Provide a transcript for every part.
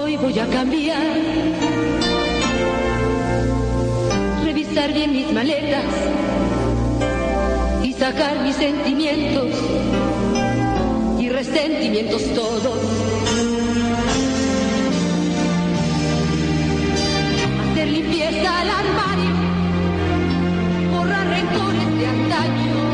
Hoy voy a cambiar, revisar bien mis maletas y sacar mis sentimientos y resentimientos todos. Hacer limpieza al armario, borrar rencores de antaño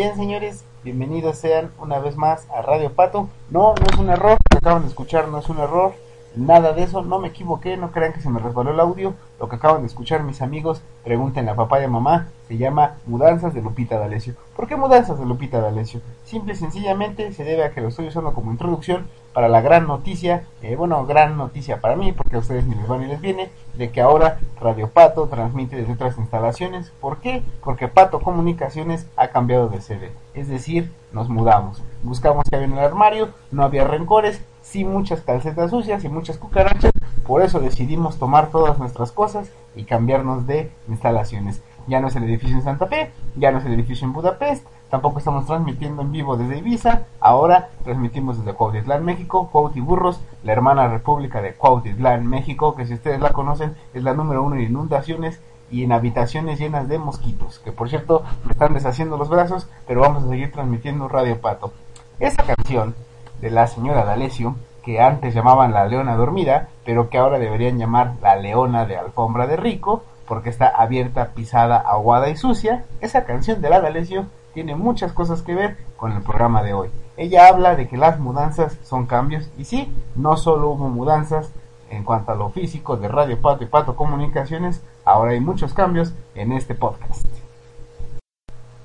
Bien, señores, bienvenidos sean una vez más a Radio Pato. No, no es un error, acaban de escuchar no es un error, nada de eso, no me equivoqué, no crean que se me resbaló el audio. Lo que acaban de escuchar mis amigos, pregúntenle a papá y a mamá, se llama Mudanzas de Lupita D'Alessio. ¿Por qué Mudanzas de Lupita D'Alessio? Simple y sencillamente se debe a que lo estoy usando como introducción para la gran noticia, eh, bueno, gran noticia para mí, porque a ustedes ni les va ni les viene, de que ahora Radio Pato transmite desde otras instalaciones. ¿Por qué? Porque Pato Comunicaciones ha cambiado de sede. Es decir, nos mudamos. Buscamos que había en el armario, no había rencores, sí muchas calcetas sucias y muchas cucarachas. Por eso decidimos tomar todas nuestras cosas y cambiarnos de instalaciones. Ya no es el edificio en Santa Fe, ya no es el edificio en Budapest, tampoco estamos transmitiendo en vivo desde Ibiza, ahora transmitimos desde Cuautitlán, México, Cuauti Burros, la hermana república de Cuautitlán, México, que si ustedes la conocen es la número uno en inundaciones y en habitaciones llenas de mosquitos, que por cierto me están deshaciendo los brazos, pero vamos a seguir transmitiendo Radio Pato. Esa canción de la señora D'Alessio, que antes llamaban la leona dormida, pero que ahora deberían llamar la leona de alfombra de rico, porque está abierta, pisada, aguada y sucia, esa canción de la D'Alessio tiene muchas cosas que ver con el programa de hoy. Ella habla de que las mudanzas son cambios, y sí, no solo hubo mudanzas en cuanto a lo físico de Radio Pato y Pato Comunicaciones, ahora hay muchos cambios en este podcast.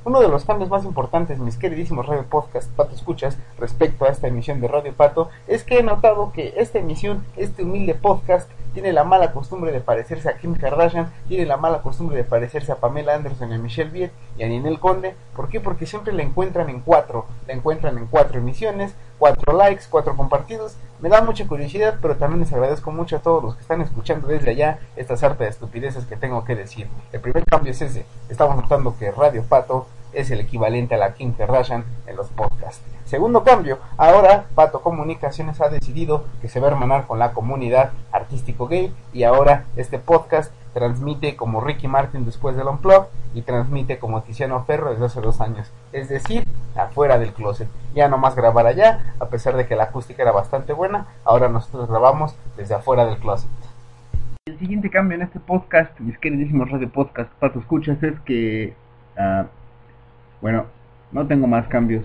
Uno de los cambios más importantes, mis queridísimos Radio Podcast Pato Escuchas, respecto a esta emisión de Radio Pato, es que he notado que esta emisión, este humilde podcast, tiene la mala costumbre de parecerse a Kim Kardashian, tiene la mala costumbre de parecerse a Pamela Anderson, a Michelle Viet y a Ninel Conde. ¿Por qué? Porque siempre la encuentran en cuatro, la encuentran en cuatro emisiones, cuatro likes, cuatro compartidos. Me da mucha curiosidad, pero también les agradezco mucho a todos los que están escuchando desde allá esta sarta de estupideces que tengo que decir. El primer cambio es ese. Estamos notando que Radio Pato es el equivalente a la Kim Kardashian en los podcasts. Segundo cambio, ahora Pato Comunicaciones ha decidido que se va a hermanar con la comunidad artístico gay y ahora este podcast transmite como Ricky Martin después del Unplug y transmite como Tiziano Ferro desde hace dos años, es decir, afuera del closet. Ya no más grabar allá, a pesar de que la acústica era bastante buena, ahora nosotros grabamos desde afuera del closet. El siguiente cambio en este podcast, mis queridísimos radio podcast, Pato Escuchas, es que, uh, bueno, no tengo más cambios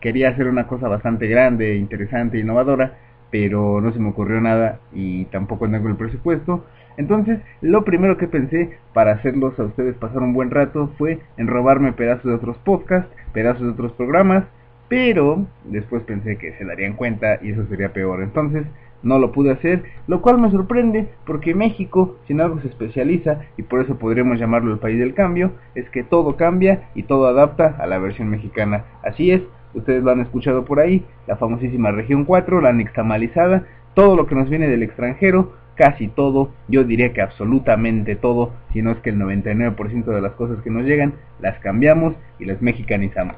quería hacer una cosa bastante grande, interesante, innovadora, pero no se me ocurrió nada y tampoco tengo el presupuesto. Entonces, lo primero que pensé para hacerlos a ustedes pasar un buen rato fue en robarme pedazos de otros podcasts, pedazos de otros programas, pero después pensé que se darían cuenta y eso sería peor. Entonces, no lo pude hacer, lo cual me sorprende porque México, si en algo se especializa, y por eso podríamos llamarlo el país del cambio, es que todo cambia y todo adapta a la versión mexicana. Así es, ustedes lo han escuchado por ahí, la famosísima región 4, la nixtamalizada, todo lo que nos viene del extranjero, casi todo, yo diría que absolutamente todo, si no es que el 99% de las cosas que nos llegan, las cambiamos y las mexicanizamos.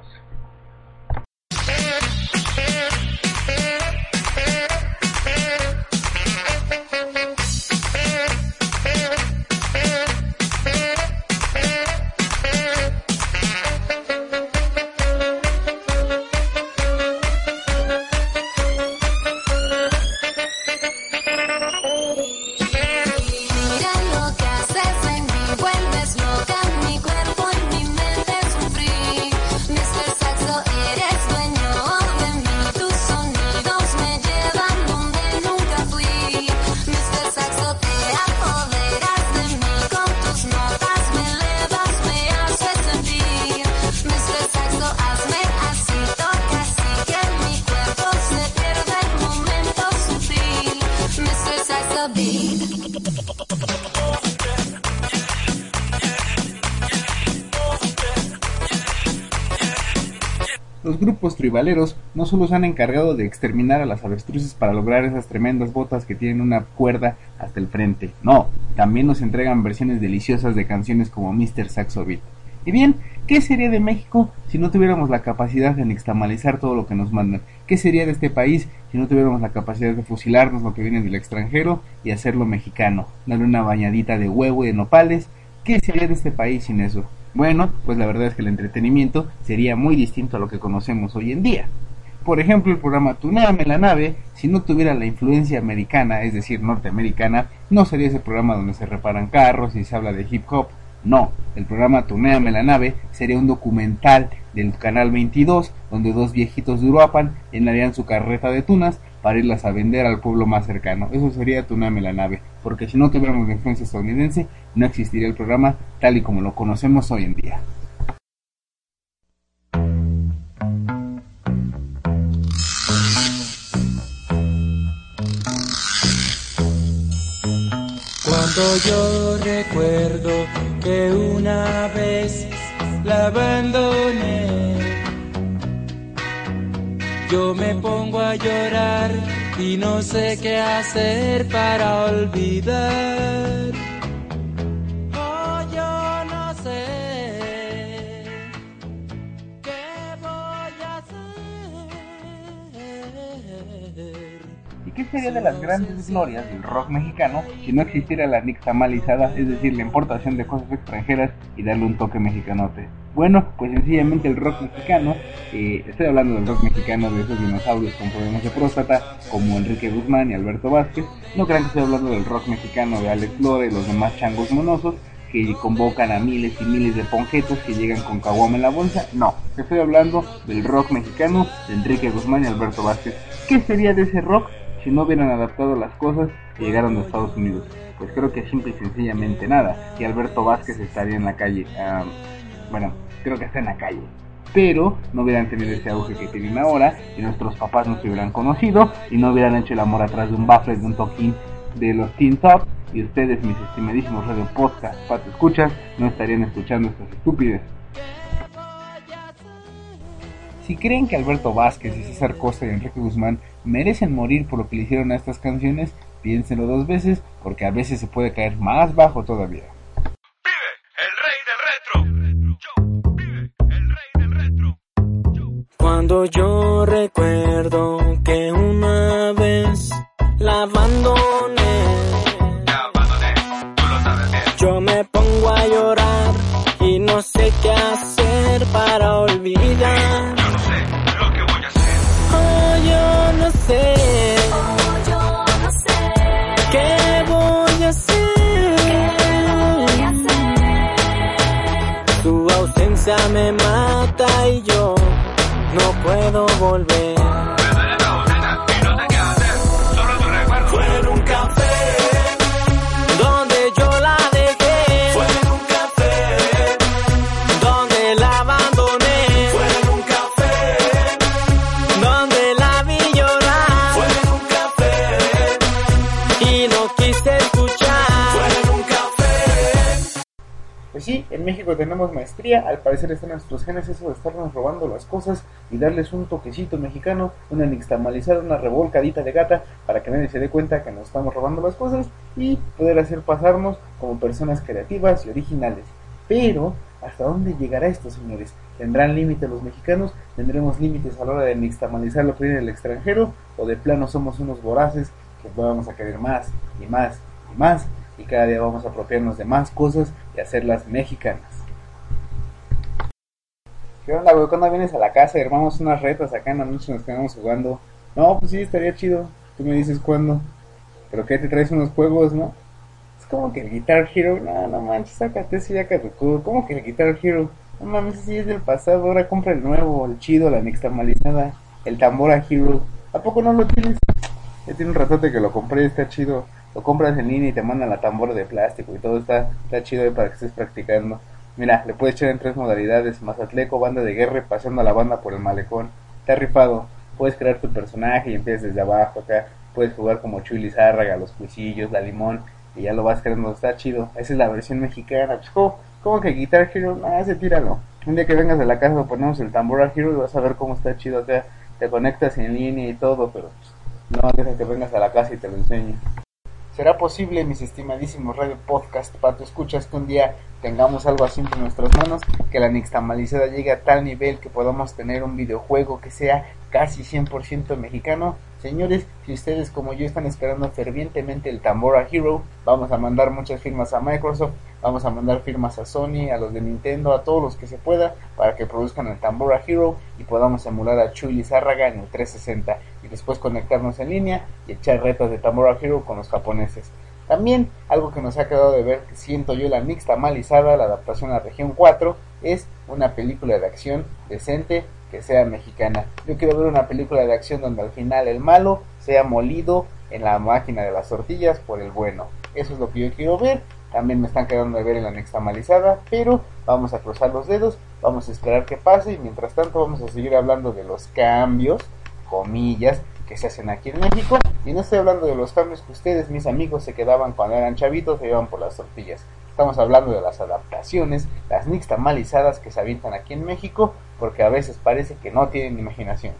Tribaleros no solo se han encargado de exterminar a las avestruces para lograr esas tremendas botas que tienen una cuerda hasta el frente, no, también nos entregan versiones deliciosas de canciones como Mr. Saxo. Y bien, ¿qué sería de México si no tuviéramos la capacidad de nixtamalizar todo lo que nos mandan? ¿Qué sería de este país si no tuviéramos la capacidad de fusilarnos lo que viene del extranjero y hacerlo mexicano? Darle una bañadita de huevo y de nopales. ¿Qué sería de este país sin eso? Bueno, pues la verdad es que el entretenimiento sería muy distinto a lo que conocemos hoy en día. Por ejemplo, el programa Tuneame la nave, si no tuviera la influencia americana, es decir, norteamericana, no sería ese programa donde se reparan carros y se habla de hip hop. No, el programa Tuneame la nave sería un documental del canal 22 donde dos viejitos de Uruapan llenarían su carreta de tunas para irlas a vender al pueblo más cercano. Eso sería Tuname la nave, porque si no tuviéramos la influencia estadounidense, no existiría el programa tal y como lo conocemos hoy en día. Cuando yo recuerdo que una vez la abandoné yo me pongo a llorar y no sé qué hacer para olvidar. Oh, yo no sé qué voy a hacer. ¿Y qué sería de las grandes glorias del rock mexicano si no existiera la nixtamalizada, es decir, la importación de cosas extranjeras y darle un toque mexicanote? Bueno, pues sencillamente el rock mexicano, eh, estoy hablando del rock mexicano de esos dinosaurios con problemas de próstata, como Enrique Guzmán y Alberto Vázquez. No crean que estoy hablando del rock mexicano de Alex Lora y los demás changos monosos que convocan a miles y miles de ponquetos que llegan con caguama en la bolsa. No, estoy hablando del rock mexicano de Enrique Guzmán y Alberto Vázquez. ¿Qué sería de ese rock si no hubieran adaptado las cosas y llegaron de Estados Unidos? Pues creo que simple y sencillamente nada. Y Alberto Vázquez estaría en la calle. Bueno, creo que está en la calle. Pero no hubieran tenido ese auge que tienen ahora y nuestros papás no se hubieran conocido y no hubieran hecho el amor atrás de un baffle, de un toquín de los Teen Top y ustedes, mis estimadísimos radio podcast, pato escuchas, no estarían escuchando estas estúpidas. Si creen que Alberto Vázquez y César Costa y Enrique Guzmán merecen morir por lo que le hicieron a estas canciones, piénsenlo dos veces porque a veces se puede caer más bajo todavía. Cuando yo recuerdo que una vez la abandoné, yo me pongo a llorar y no sé qué hacer para olvidar. Yo no sé lo que voy a hacer. Oh, yo no sé qué voy a hacer. Tu ausencia me mata y yo no puedo volver. Sí, en México tenemos maestría, al parecer está en nuestros genes eso de estarnos robando las cosas y darles un toquecito mexicano, una nixtamalizada, una revolcadita de gata para que nadie se dé cuenta que nos estamos robando las cosas y poder hacer pasarnos como personas creativas y originales. Pero, ¿hasta dónde llegará esto, señores? ¿Tendrán límites los mexicanos? ¿Tendremos límites a la hora de nixtamalizar lo que viene del extranjero? ¿O de plano somos unos voraces que vamos a querer más y más y más? Y cada día vamos a apropiarnos de más cosas y hacerlas mexicanas. ¿Qué onda, güey? ¿Cuándo vienes a la casa y armamos unas retas acá en la noche nos quedamos jugando? No, pues sí, estaría chido. Tú me dices cuándo. Pero que te traes unos juegos, ¿no? Es como que el Guitar Hero. No, no manches, sácate ese ya caducó. ¿Cómo que el Guitar Hero? No mames, sí es del pasado. Ahora compra el nuevo, el chido, la nixtamalizada. El Tambora Hero. ¿A poco no lo tienes? Ya tiene un ratote que lo compré, está chido. Lo compras en línea y te mandan la tambora de plástico y todo está, está chido ahí para que estés practicando. Mira, le puedes echar en tres modalidades, Mazatleco, banda de guerra pasando a la banda por el malecón. Está rifado. Puedes crear tu personaje y empiezas desde abajo acá. Puedes jugar como Chuy Lizárraga, los cuisillos, la limón y ya lo vas creando. Está chido. Esa es la versión mexicana. Pues, ¿cómo, cómo que Guitar Hero? Ah, ese tíralo. Un día que vengas de la casa ponemos el Tambora Hero y vas a ver cómo está chido. Sea, te conectas en línea y todo, pero pues, no deja que vengas a la casa y te lo enseñe. ¿Será posible, mis estimadísimos radio podcast, Pato, escuchas que un día tengamos algo así entre nuestras manos, que la nixtamalizada llegue a tal nivel que podamos tener un videojuego que sea casi 100% mexicano? Señores, si ustedes como yo están esperando fervientemente el Tambora Hero, vamos a mandar muchas firmas a Microsoft, vamos a mandar firmas a Sony, a los de Nintendo, a todos los que se pueda, para que produzcan el Tambora Hero y podamos emular a Chuy Zárraga en el 360 y después conectarnos en línea y echar retos de Tambora Hero con los japoneses. También algo que nos ha quedado de ver, que siento yo la nixtamalizada, la adaptación a región 4, es una película de acción decente que sea mexicana. Yo quiero ver una película de acción donde al final el malo sea molido en la máquina de las tortillas por el bueno. Eso es lo que yo quiero ver. También me están quedando de ver en la nixtamalizada, pero vamos a cruzar los dedos, vamos a esperar que pase y mientras tanto vamos a seguir hablando de los cambios, comillas, que se hacen aquí en México. Y no estoy hablando de los cambios que ustedes, mis amigos, se quedaban cuando eran chavitos, se iban por las tortillas. Estamos hablando de las adaptaciones, las nixtamalizadas que se avientan aquí en México, porque a veces parece que no tienen imaginación.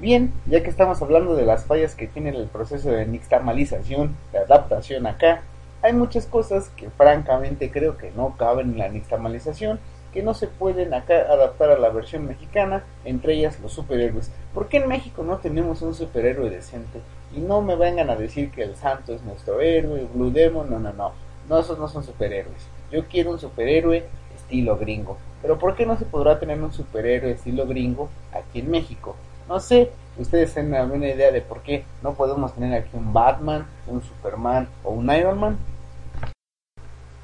Bien, ya que estamos hablando de las fallas que tiene el proceso de nixtamalización, de adaptación acá, hay muchas cosas que francamente creo que no caben en la nixtamalización, que no se pueden acá adaptar a la versión mexicana, entre ellas los superhéroes. ¿Por qué en México no tenemos un superhéroe decente? Y no me vengan a decir que el santo es nuestro héroe, Blue Demon, no, no, no. No, esos no son superhéroes. Yo quiero un superhéroe estilo gringo. Pero ¿por qué no se podrá tener un superhéroe estilo gringo aquí en México? No sé, ustedes tienen alguna idea de por qué no podemos tener aquí un Batman, un Superman o un Iron Man.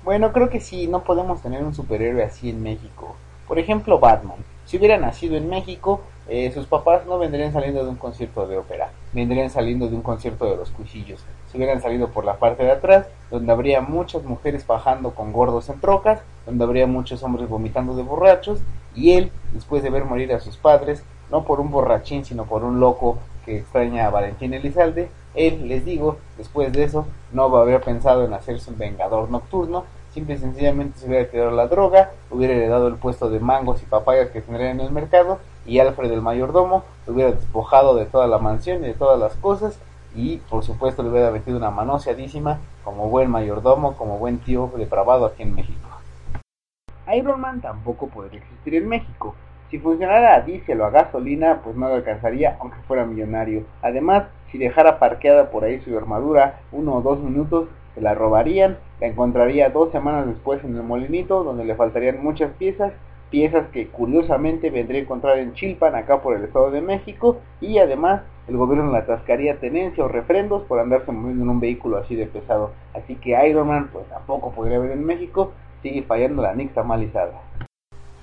Bueno, creo que sí, no podemos tener un superhéroe así en México. Por ejemplo, Batman. Si hubiera nacido en México, eh, sus papás no vendrían saliendo de un concierto de ópera, vendrían saliendo de un concierto de los cuchillos. Se hubieran salido por la parte de atrás, donde habría muchas mujeres bajando con gordos en trocas, donde habría muchos hombres vomitando de borrachos, y él, después de ver morir a sus padres, no por un borrachín, sino por un loco que extraña a Valentín Elizalde, él, les digo, después de eso, no habría pensado en hacerse un vengador nocturno, simple y sencillamente se hubiera tirado la droga, hubiera heredado el puesto de mangos y papayas que tendría en el mercado, y Alfred el mayordomo lo hubiera despojado de toda la mansión y de todas las cosas, y por supuesto le hubiera metido una manoseadísima como buen mayordomo, como buen tío depravado aquí en México. Iron Man tampoco podría existir en México. Si funcionara a diésel o a gasolina, pues no le alcanzaría aunque fuera millonario. Además, si dejara parqueada por ahí su armadura uno o dos minutos, se la robarían, la encontraría dos semanas después en el molinito, donde le faltarían muchas piezas, piezas que curiosamente vendría a encontrar en Chilpan, acá por el Estado de México, y además el gobierno le atascaría tenencia o refrendos por andarse moviendo en un vehículo así de pesado. Así que Iron Man pues tampoco podría haber en México, sigue fallando la nixtamalizada.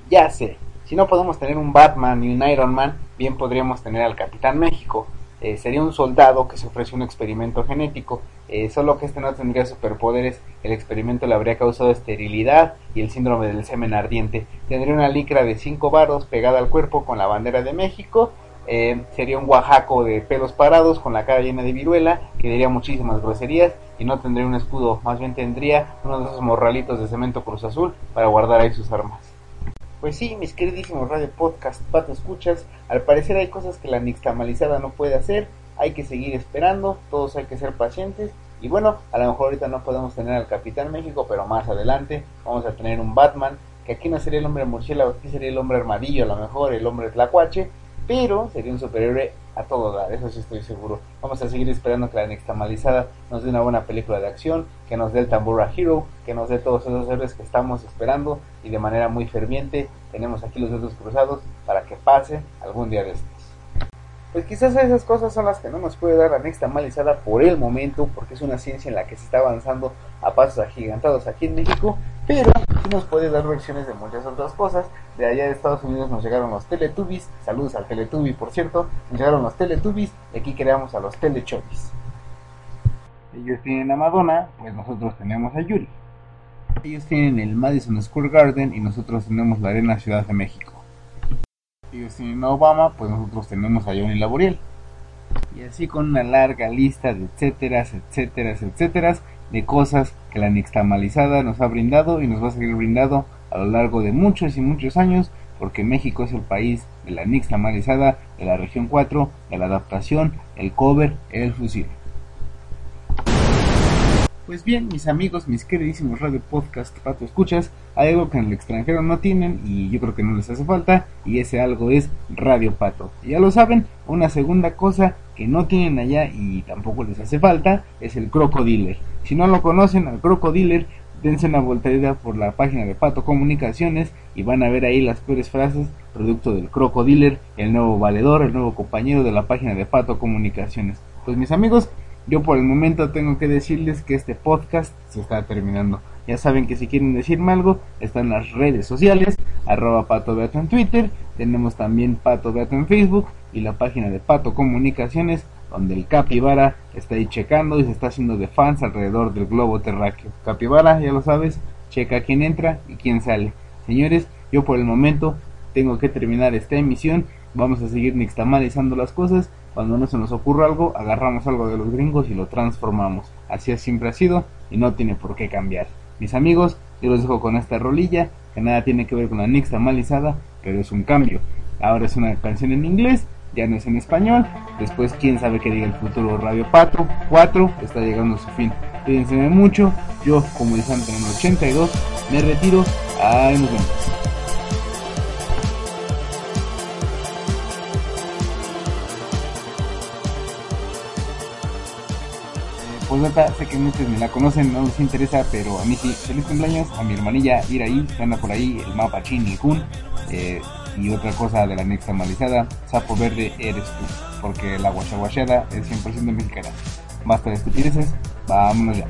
Ya sé, si no podemos tener un Batman y un Iron Man, bien podríamos tener al Capitán México. Eh, sería un soldado que se ofrece un experimento genético, eh, solo que este no tendría superpoderes, el experimento le habría causado esterilidad y el síndrome del semen ardiente. Tendría una licra de 5 varos pegada al cuerpo con la bandera de México, eh, sería un oaxaco de pelos parados con la cara llena de viruela, que diría muchísimas groserías y no tendría un escudo, más bien tendría uno de esos morralitos de cemento cruz azul para guardar ahí sus armas. Pues sí, mis queridísimos radio podcast, pato escuchas, al parecer hay cosas que la nixtamalizada no puede hacer, hay que seguir esperando, todos hay que ser pacientes y bueno, a lo mejor ahorita no podemos tener al Capitán México, pero más adelante vamos a tener un Batman, que aquí no sería el hombre murciélago, aquí sería el hombre armadillo, a lo mejor el hombre tlacuache, pero sería un superhéroe a todo dar, eso sí estoy seguro. Vamos a seguir esperando que la nixtamalizada nos dé una buena película de acción, que nos dé el Tambora Hero, que nos dé todos esos héroes que estamos esperando y de manera muy ferviente tenemos aquí los dedos cruzados para que pase algún día de estos. Pues quizás esas cosas son las que no nos puede dar la nixtamalizada por el momento, porque es una ciencia en la que se está avanzando a pasos agigantados aquí en México, pero sí nos puede dar versiones de muchas otras cosas. De allá de Estados Unidos nos llegaron los Teletubbies, saludos al Teletubby por cierto, nos llegaron los Teletubbies y aquí creamos a los Telechovis. Ellos tienen a Madonna, pues nosotros tenemos a Yuri. Ellos tienen el Madison Square Garden y nosotros tenemos la Arena Ciudad de México. Ellos tienen a Obama, pues nosotros tenemos a Johnny Laboriel. Y así con una larga lista de etcéteras, etcéteras, etcéteras, de cosas que la nixtamalizada nos ha brindado y nos va a seguir brindando a lo largo de muchos y muchos años, porque México es el país de la nixtamalizada, de la región 4, de la adaptación, el cover, el fusil. Pues bien, mis amigos, mis queridísimos radio podcast Pato Escuchas, hay algo que en el extranjero no tienen y yo creo que no les hace falta y ese algo es Radio Pato. Ya lo saben, una segunda cosa que no tienen allá y tampoco les hace falta es el Crocodiller. Si no lo conocen, al Crocodiller, dense una voltereta por la página de Pato Comunicaciones y van a ver ahí las peores frases producto del Crocodiller, el nuevo valedor, el nuevo compañero de la página de Pato Comunicaciones. Pues mis amigos, yo por el momento tengo que decirles que este podcast se está terminando. Ya saben que si quieren decirme algo, están las redes sociales, arroba Pato Beato en Twitter, tenemos también Pato Beato en Facebook y la página de Pato Comunicaciones, donde el Capibara está ahí checando y se está haciendo de fans alrededor del globo terráqueo. Capibara, ya lo sabes, checa quién entra y quién sale. Señores, yo por el momento tengo que terminar esta emisión, vamos a seguir nixtamalizando las cosas cuando no se nos ocurra algo, agarramos algo de los gringos y lo transformamos. Así siempre ha sido y no tiene por qué cambiar. Mis amigos, yo los dejo con esta rolilla que nada tiene que ver con la Nix malizada, pero es un cambio. Ahora es una canción en inglés, ya no es en español. Después, quién sabe qué diga el futuro Radio Pato 4 está llegando a su fin. Cuídense mucho. Yo, como el Santo en el 82, me retiro. Ahí nos vemos. pues neta, sé que muchos ni la conocen, no les interesa, pero a mí sí. Feliz cumpleaños a mi hermanilla Iraí, que anda por ahí, el mapa Chin y Kun. Eh, y otra cosa de la nixtamalizada, sapo verde eres tú, porque la guachaguachada es 100% mexicana. Basta de estupideces, vámonos ya.